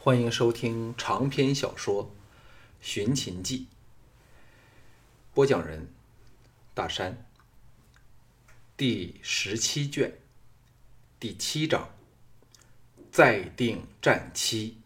欢迎收听长篇小说《寻秦记》，播讲人大山，第十七卷第七章，再定战期。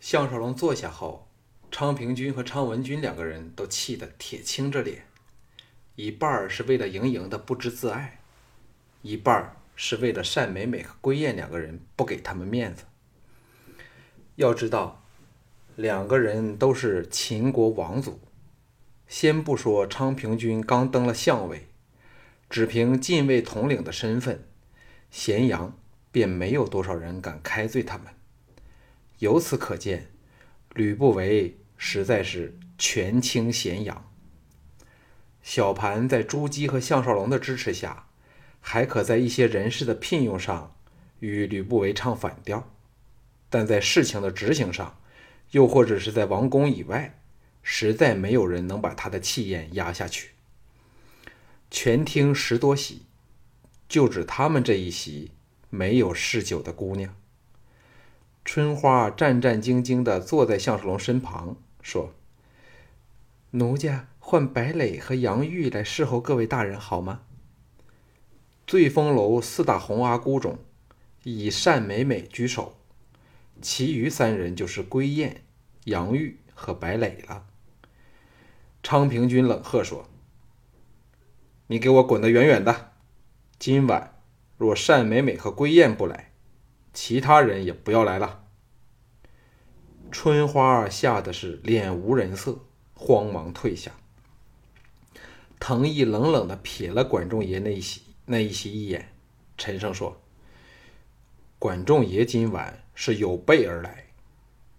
项少龙坐下后，昌平君和昌文君两个人都气得铁青着脸，一半是为了盈盈的不知自爱，一半。是为了单美美和归燕两个人不给他们面子。要知道，两个人都是秦国王族。先不说昌平君刚登了相位，只凭禁卫统领的身份，咸阳便没有多少人敢开罪他们。由此可见，吕不韦实在是权倾咸阳。小盘在朱姬和项少龙的支持下。还可在一些人事的聘用上与吕不韦唱反调，但在事情的执行上，又或者是在王宫以外，实在没有人能把他的气焰压下去。全听十多席，就指他们这一席没有嗜酒的姑娘。春花战战兢兢地坐在项少龙身旁，说：“奴家换白磊和杨玉来侍候各位大人，好吗？”醉风楼四大红阿姑中，以单美美居首，其余三人就是归燕、杨玉和白磊了。昌平君冷喝说：“你给我滚得远远的！今晚若单美美和归燕不来，其他人也不要来了。”春花吓得是脸无人色，慌忙退下。藤毅冷冷的瞥了管仲爷那一席。那一席一眼，陈胜说：“管仲爷今晚是有备而来，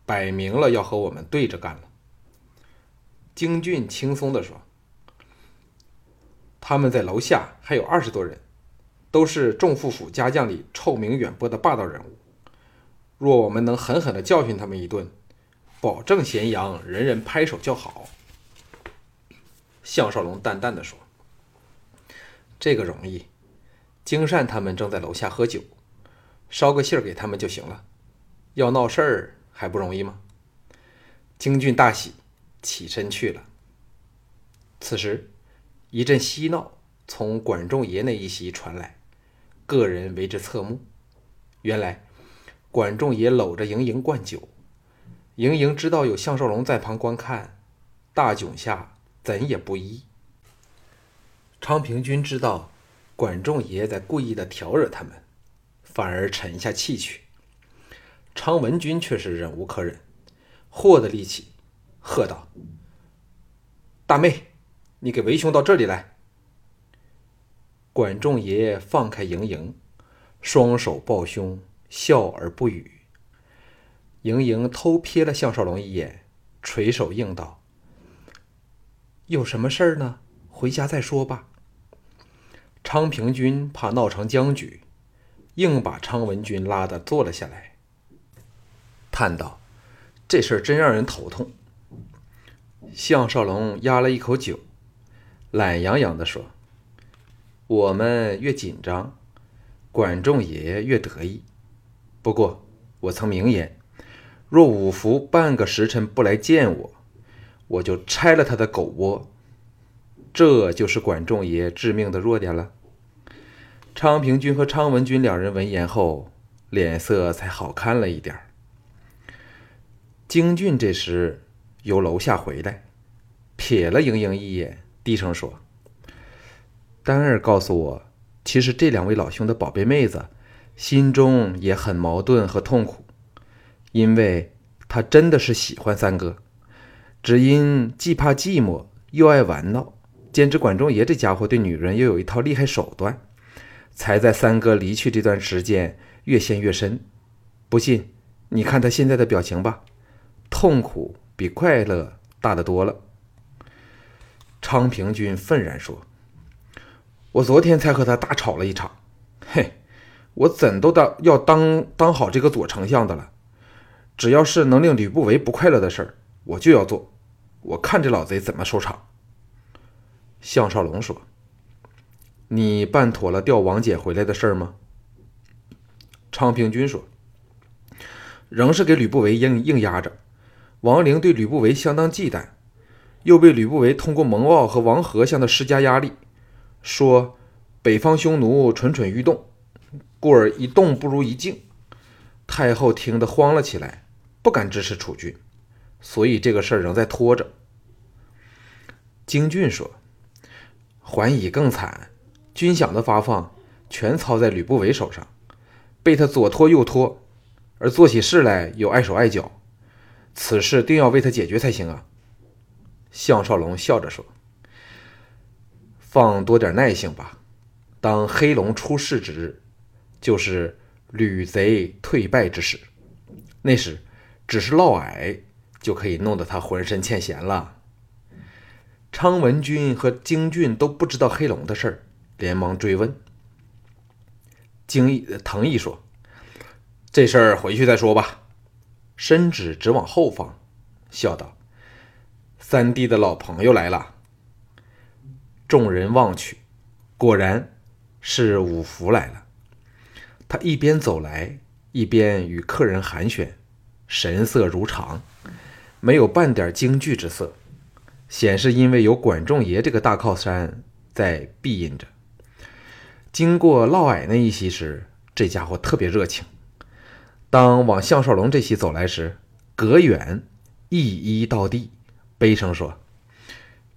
摆明了要和我们对着干了。”京俊轻松地说：“他们在楼下还有二十多人，都是众副府家将里臭名远播的霸道人物。若我们能狠狠地教训他们一顿，保证咸阳人人拍手叫好。”项少龙淡淡的说：“这个容易。”金善他们正在楼下喝酒，捎个信儿给他们就行了。要闹事儿还不容易吗？京俊大喜，起身去了。此时，一阵嬉闹从管仲爷那一席传来，个人为之侧目。原来，管仲爷搂着盈盈灌酒，盈盈知道有项少龙在旁观看，大窘下怎也不依。昌平君知道。管仲爷在故意的挑惹他们，反而沉下气去。昌文君却是忍无可忍，霍的力气，喝道：“大妹，你给为兄到这里来。”管仲爷放开盈盈，双手抱胸，笑而不语。盈盈偷瞥了项少龙一眼，垂手应道：“有什么事儿呢？回家再说吧。”昌平君怕闹成僵局，硬把昌文君拉得坐了下来，叹道：“这事儿真让人头痛。”项少龙压了一口酒，懒洋洋地说：“我们越紧张，管仲爷越得意。不过我曾明言，若五福半个时辰不来见我，我就拆了他的狗窝。这就是管仲爷致命的弱点了。”昌平君和昌文君两人闻言后，脸色才好看了一点儿京俊这时由楼下回来，瞥了盈盈一眼，低声说：“丹儿告诉我，其实这两位老兄的宝贝妹子心中也很矛盾和痛苦，因为她真的是喜欢三哥，只因既怕寂寞又爱玩闹，兼之管仲爷这家伙对女人又有一套厉害手段。”才在三哥离去这段时间越陷越深，不信你看他现在的表情吧，痛苦比快乐大得多了。昌平君愤然说：“我昨天才和他大吵了一场，嘿，我怎都当要当当好这个左丞相的了。只要是能令吕不韦不快乐的事儿，我就要做。我看这老贼怎么收场。”项少龙说。你办妥了调王姐回来的事儿吗？昌平君说：“仍是给吕不韦硬硬压着。王陵对吕不韦相当忌惮，又被吕不韦通过蒙骜和王和向他施加压力，说北方匈奴蠢蠢欲动，故而一动不如一静。太后听得慌了起来，不敢支持楚军，所以这个事儿仍在拖着。”京俊说：“桓乙更惨，军饷的发放全操在吕不韦手上，被他左拖右拖，而做起事来又碍手碍脚，此事定要为他解决才行啊。”项少龙笑着说：“放多点耐性吧，当黑龙出世之日，就是吕贼退败之时，那时只是嫪毐就可以弄得他浑身欠闲了。”昌文君和京俊都不知道黑龙的事儿，连忙追问。京义藤毅说：“这事儿回去再说吧。”伸指直往后方，笑道：“三弟的老朋友来了。”众人望去，果然是五福来了。他一边走来，一边与客人寒暄，神色如常，没有半点惊惧之色。显示因为有管仲爷这个大靠山在庇荫着。经过嫪毐那一席时，这家伙特别热情。当往项少龙这席走来时，隔远一一到地，悲声说：“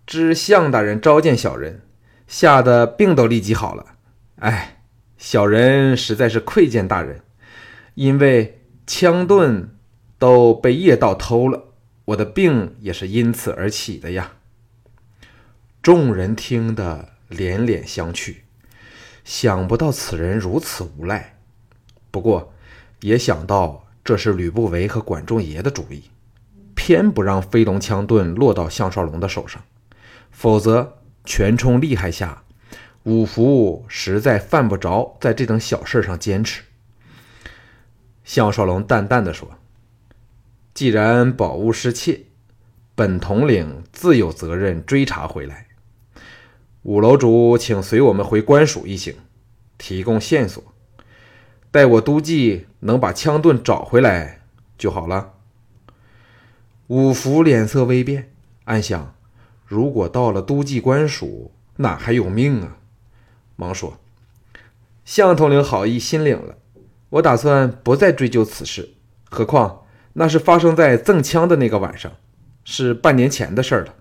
知项大人召见小人，吓得病都立即好了。哎，小人实在是愧见大人，因为枪盾都被夜盗偷了。”我的病也是因此而起的呀！众人听得连连相觑，想不到此人如此无赖。不过，也想到这是吕不韦和管仲爷的主意，偏不让飞龙枪盾落到项少龙的手上，否则权冲厉害下，五福实在犯不着在这等小事上坚持。项少龙淡淡的说。既然宝物失窃，本统领自有责任追查回来。五楼主，请随我们回官署一行，提供线索。待我都记能把枪盾找回来就好了。五福脸色微变，暗想：如果到了都记官署，哪还有命啊？忙说：“向统领好意，心领了。我打算不再追究此事。何况……”那是发生在赠枪的那个晚上，是半年前的事了。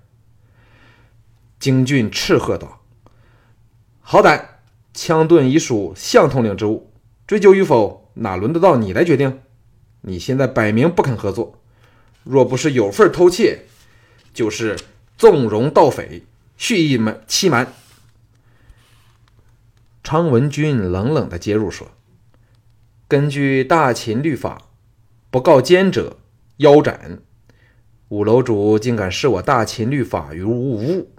京俊斥喝道：“好歹！枪盾已属向统领之物，追究与否，哪轮得到你来决定？你现在摆明不肯合作，若不是有份偷窃，就是纵容盗匪，蓄意瞒欺瞒。”昌文君冷冷的接入说：“根据大秦律法。”不告奸者，腰斩。五楼主竟敢视我大秦律法于无物，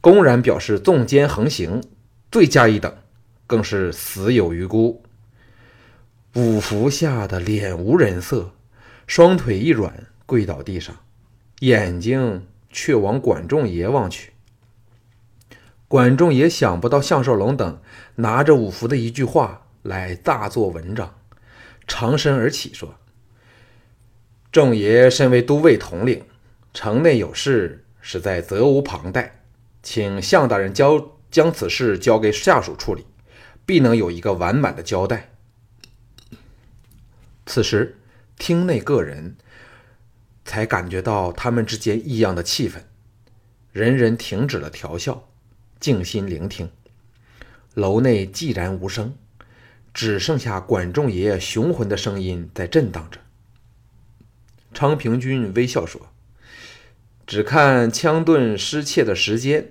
公然表示纵奸横行，罪加一等，更是死有余辜。五福吓得脸无人色，双腿一软，跪倒地上，眼睛却往管仲爷望去。管仲爷想不到项少龙等拿着五福的一句话来大做文章，长身而起说。仲爷身为都尉统领，城内有事实在责无旁贷，请向大人交将此事交给下属处理，必能有一个完满的交代。此时，厅内各人才感觉到他们之间异样的气氛，人人停止了调笑，静心聆听。楼内寂然无声，只剩下管仲爷爷雄浑的声音在震荡着。昌平君微笑说：“只看枪盾失窃的时间，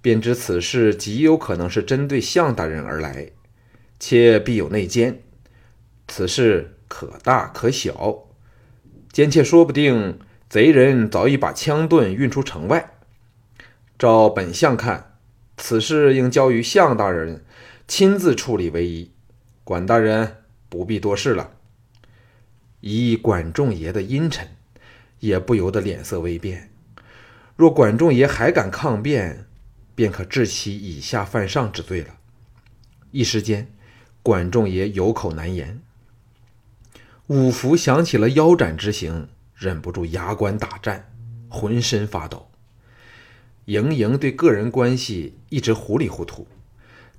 便知此事极有可能是针对项大人而来，且必有内奸。此事可大可小，奸妾说不定贼人早已把枪盾运出城外。照本相看，此事应交于项大人亲自处理为宜。管大人不必多事了。”以管仲爷的阴沉，也不由得脸色微变。若管仲爷还敢抗辩，便可治其以下犯上之罪了。一时间，管仲爷有口难言。五福想起了腰斩之刑，忍不住牙关打颤，浑身发抖。莹莹对个人关系一直糊里糊涂，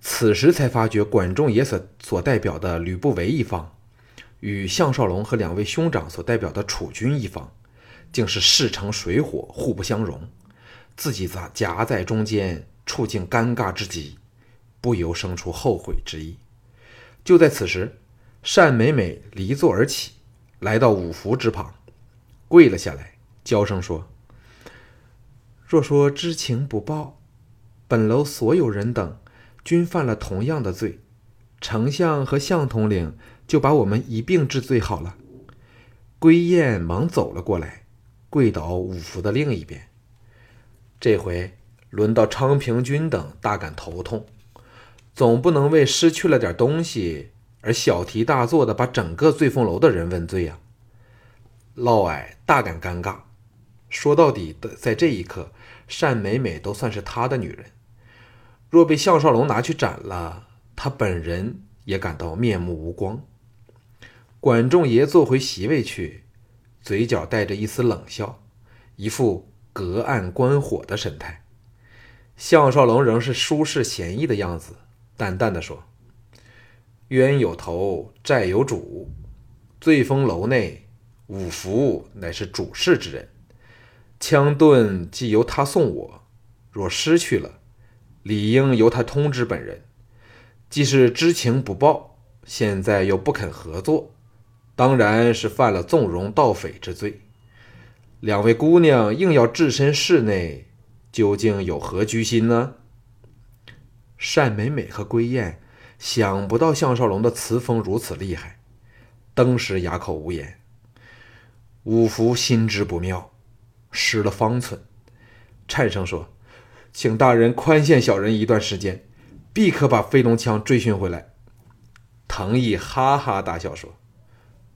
此时才发觉管仲爷所所代表的吕不韦一方，与项少龙和两位兄长所代表的楚军一方，竟是势成水火，互不相容，自己咋夹在中间，处境尴尬之极，不由生出后悔之意。就在此时，单美美离座而起，来到五福之旁，跪了下来，娇声说。若说知情不报，本楼所有人等均犯了同样的罪，丞相和相统领就把我们一并治罪好了。归雁忙走了过来，跪倒五福的另一边。这回轮到昌平君等大感头痛，总不能为失去了点东西而小题大做的把整个醉凤楼的人问罪呀。嫪毐大感尴尬。说到底，的在这一刻，单美美都算是他的女人。若被项少龙拿去斩了，他本人也感到面目无光。管仲爷坐回席位去，嘴角带着一丝冷笑，一副隔岸观火的神态。项少龙仍是舒适闲逸的样子，淡淡的说：“冤有头，债有主。醉风楼内，五福乃是主事之人。”枪盾既由他送我，若失去了，理应由他通知本人。既是知情不报，现在又不肯合作，当然是犯了纵容盗匪之罪。两位姑娘硬要置身室内，究竟有何居心呢？单美美和归雁想不到项少龙的词风如此厉害，登时哑口无言。五福心知不妙。失了方寸，颤声说：“请大人宽限小人一段时间，必可把飞龙枪追寻回来。”藤毅哈哈大笑说：“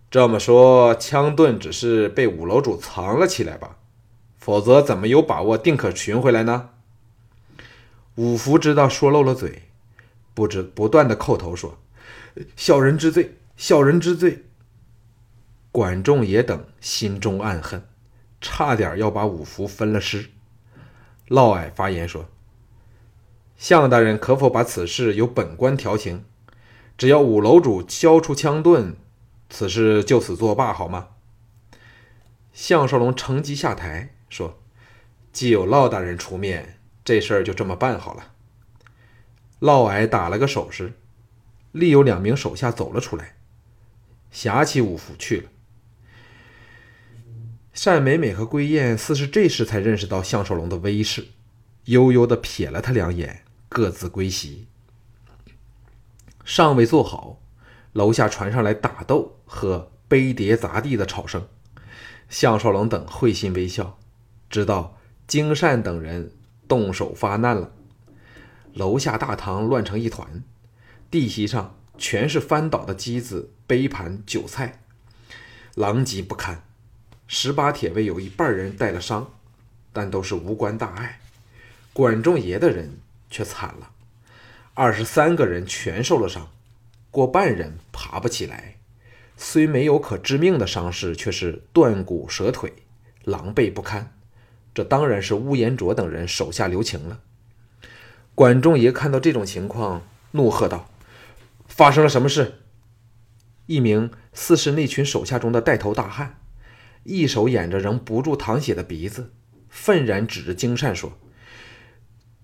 这么说，枪盾只是被五楼主藏了起来吧？否则怎么有把握定可寻回来呢？”五福知道说漏了嘴，不知不断的叩头说：“小人之罪，小人之罪。”管仲也等心中暗恨。差点要把五福分了尸。嫪毐发言说：“项大人可否把此事由本官调停？只要五楼主交出枪盾，此事就此作罢，好吗？”项少龙乘机下台说：“既有嫪大人出面，这事儿就这么办好了。”嫪毐打了个手势，立有两名手下走了出来，挟起五福去了。单美美和归燕似是这时才认识到项少龙的威势，悠悠的瞥了他两眼，各自归席。尚未坐好，楼下传上来打斗和杯碟砸地的吵声。项少龙等会心微笑，知道金善等人动手发难了。楼下大堂乱成一团，地席上全是翻倒的机子、杯盘、酒菜，狼藉不堪。十八铁卫有一半人带了伤，但都是无关大碍。管仲爷的人却惨了，二十三个人全受了伤，过半人爬不起来。虽没有可致命的伤势，却是断骨折腿，狼狈不堪。这当然是乌延灼等人手下留情了。管仲爷看到这种情况，怒喝道：“发生了什么事？”一名似是那群手下中的带头大汉。一手掩着仍不住淌血的鼻子，愤然指着金善说：“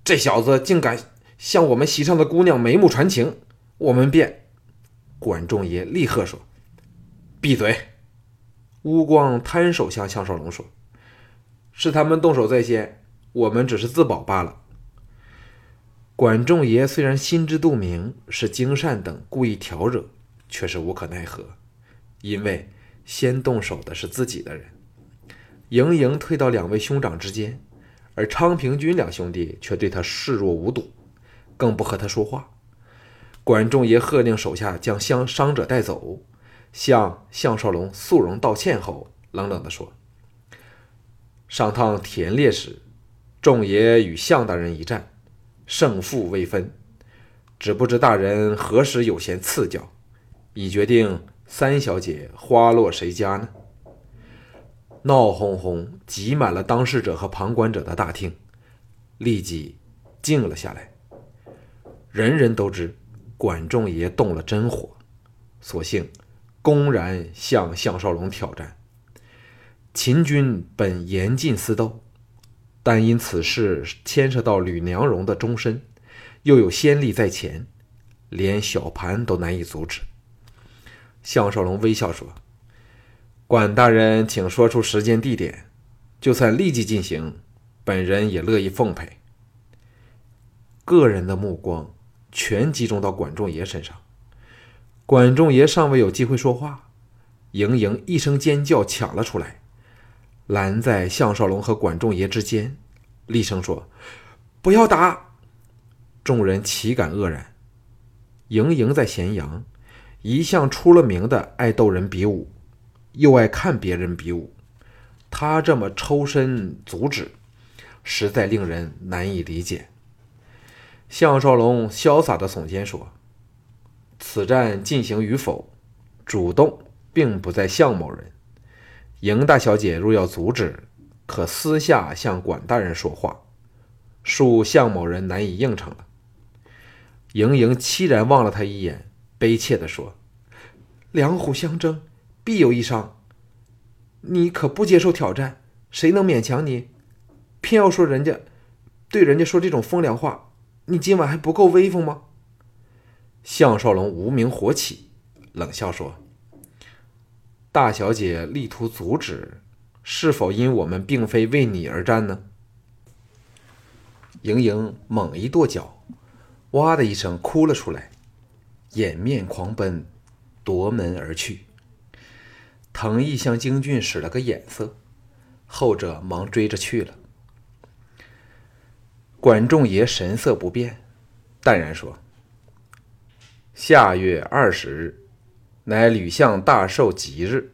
这小子竟敢向我们席上的姑娘眉目传情，我们便……”管仲爷厉喝说：“闭嘴！”乌光摊手向项少龙说：“是他们动手在先，我们只是自保罢了。”管仲爷虽然心知肚明是金善等故意挑惹，却是无可奈何，因为。先动手的是自己的人，盈盈退到两位兄长之间，而昌平君两兄弟却对他视若无睹，更不和他说话。管仲爷喝令手下将伤伤者带走，向项少龙肃容道歉后，冷冷地说：“上趟田猎时，仲爷与项大人一战，胜负未分，只不知大人何时有闲赐教，已决定。”三小姐花落谁家呢？闹哄哄挤满了当事者和旁观者的大厅，立即静了下来。人人都知管仲爷动了真火，索性公然向项少龙挑战。秦军本严禁私斗，但因此事牵涉到吕娘荣的终身，又有先例在前，连小盘都难以阻止。项少龙微笑说：“管大人，请说出时间地点，就算立即进行，本人也乐意奉陪。”个人的目光全集中到管仲爷身上。管仲爷尚未有机会说话，盈盈一声尖叫抢了出来。拦在项少龙和管仲爷之间，厉声说：“不要打！”众人岂敢愕然。盈盈在咸阳一向出了名的爱逗人比武，又爱看别人比武，他这么抽身阻止，实在令人难以理解。项少龙潇洒的耸肩说：“此战进行与否，主动并不在向某人。”赢大小姐若要阻止，可私下向管大人说话，恕向某人难以应承了。盈盈凄然望了他一眼，悲切地说：“两虎相争，必有一伤。你可不接受挑战？谁能勉强你？偏要说人家，对人家说这种风凉话，你今晚还不够威风吗？”项少龙无名火起，冷笑说。大小姐力图阻止，是否因我们并非为你而战呢？盈盈猛一跺脚，哇的一声哭了出来，掩面狂奔，夺门而去。藤毅向京俊使了个眼色，后者忙追着去了。管仲爷神色不变，淡然说：“下月二十日。”乃吕相大寿吉日，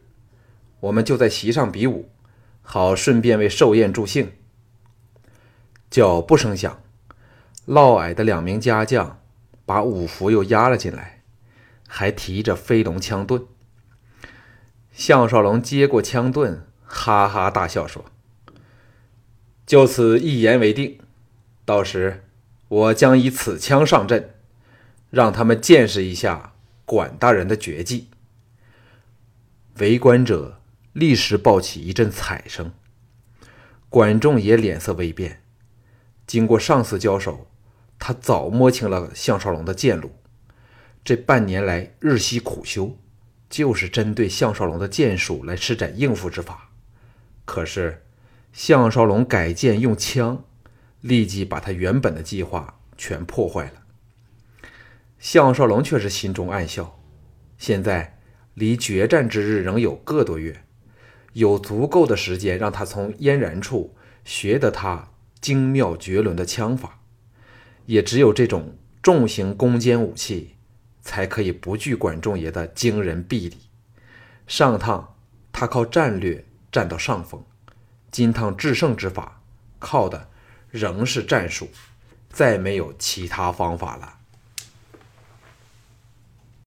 我们就在席上比武，好顺便为寿宴助兴。脚步声响，嫪毐的两名家将把五福又押了进来，还提着飞龙枪盾。项少龙接过枪盾，哈哈大笑说：“就此一言为定，到时我将以此枪上阵，让他们见识一下。”管大人的绝技，围观者立时爆起一阵彩声。管仲也脸色微变。经过上次交手，他早摸清了项少龙的剑路。这半年来日夕苦修，就是针对项少龙的剑术来施展应付之法。可是项少龙改剑用枪，立即把他原本的计划全破坏了。项少龙却是心中暗笑，现在离决战之日仍有个多月，有足够的时间让他从嫣然处学得他精妙绝伦的枪法。也只有这种重型攻坚武器，才可以不惧管仲爷的惊人臂力。上趟他靠战略占到上风，今趟制胜之法，靠的仍是战术，再没有其他方法了。